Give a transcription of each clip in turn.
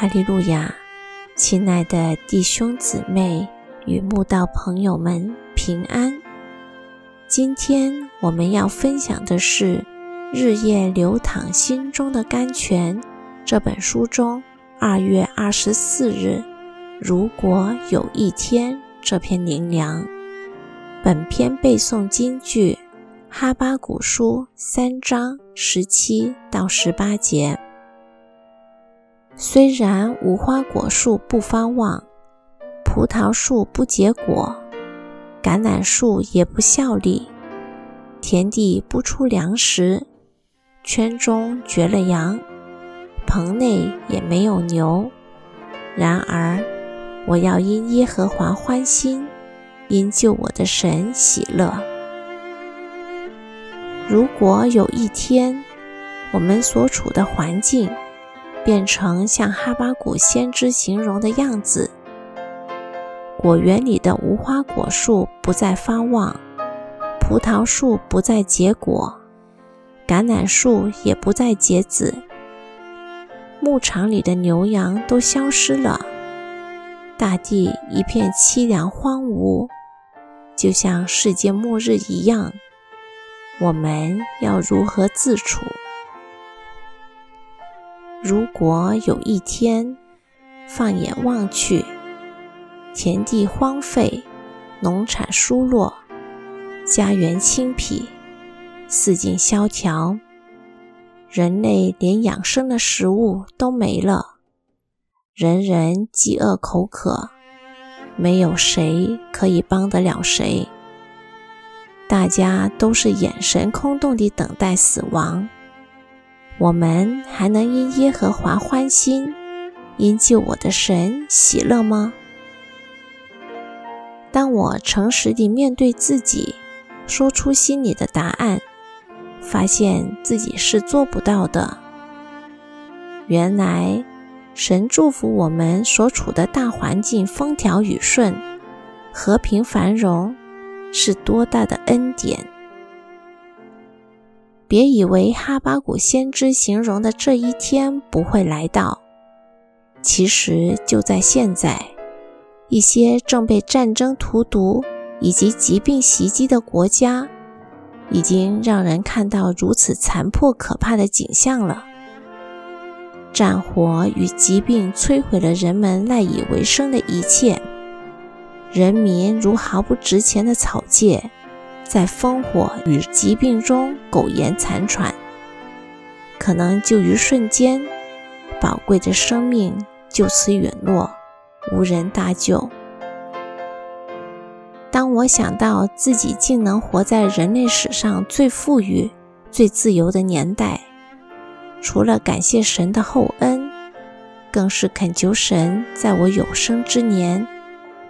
哈利路亚！亲爱的弟兄姊妹与慕道朋友们，平安！今天我们要分享的是《日夜流淌心中的甘泉》这本书中二月二十四日“如果有一天”这篇灵粮。本篇背诵金句：哈巴古书三章十七到十八节。虽然无花果树不发旺，葡萄树不结果，橄榄树也不效力，田地不出粮食，圈中绝了羊，棚内也没有牛，然而我要因耶和华欢心，因救我的神喜乐。如果有一天，我们所处的环境，变成像哈巴谷先知形容的样子，果园里的无花果树不再发旺，葡萄树不再结果，橄榄树也不再结籽，牧场里的牛羊都消失了，大地一片凄凉荒芜，就像世界末日一样，我们要如何自处？如果有一天，放眼望去，田地荒废，农产疏落，家园清僻，四境萧条，人类连养生的食物都没了，人人饥饿口渴，没有谁可以帮得了谁，大家都是眼神空洞地等待死亡。我们还能因耶和华欢心，因救我的神喜乐吗？当我诚实地面对自己，说出心里的答案，发现自己是做不到的。原来，神祝福我们所处的大环境风调雨顺、和平繁荣，是多大的恩典！别以为哈巴谷先知形容的这一天不会来到，其实就在现在，一些正被战争荼毒以及疾病袭击的国家，已经让人看到如此残破可怕的景象了。战火与疾病摧毁了人们赖以为生的一切，人民如毫不值钱的草芥。在烽火与疾病中苟延残喘，可能就于瞬间，宝贵的生命就此陨落，无人搭救。当我想到自己竟能活在人类史上最富裕、最自由的年代，除了感谢神的厚恩，更是恳求神在我有生之年。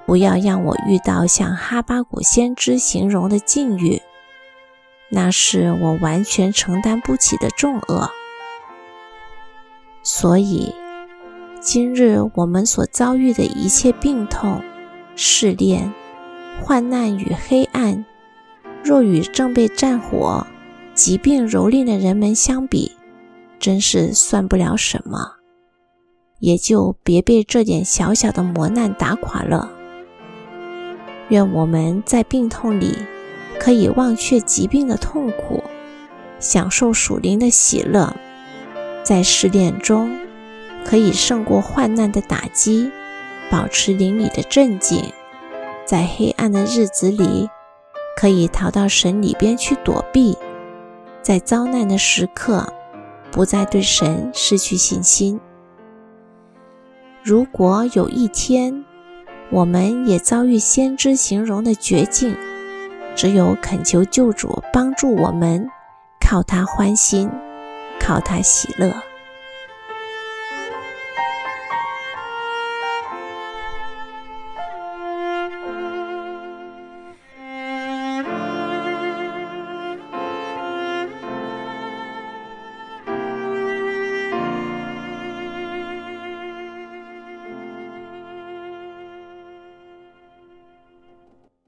不要让我遇到像哈巴谷先知形容的境遇，那是我完全承担不起的重恶。所以，今日我们所遭遇的一切病痛、试炼、患难与黑暗，若与正被战火、疾病蹂躏的人们相比，真是算不了什么，也就别被这点小小的磨难打垮了。愿我们在病痛里可以忘却疾病的痛苦，享受属灵的喜乐；在试炼中可以胜过患难的打击，保持灵里的镇静；在黑暗的日子里可以逃到神里边去躲避；在遭难的时刻不再对神失去信心。如果有一天，我们也遭遇先知形容的绝境，只有恳求救主帮助我们，靠他欢心，靠他喜乐。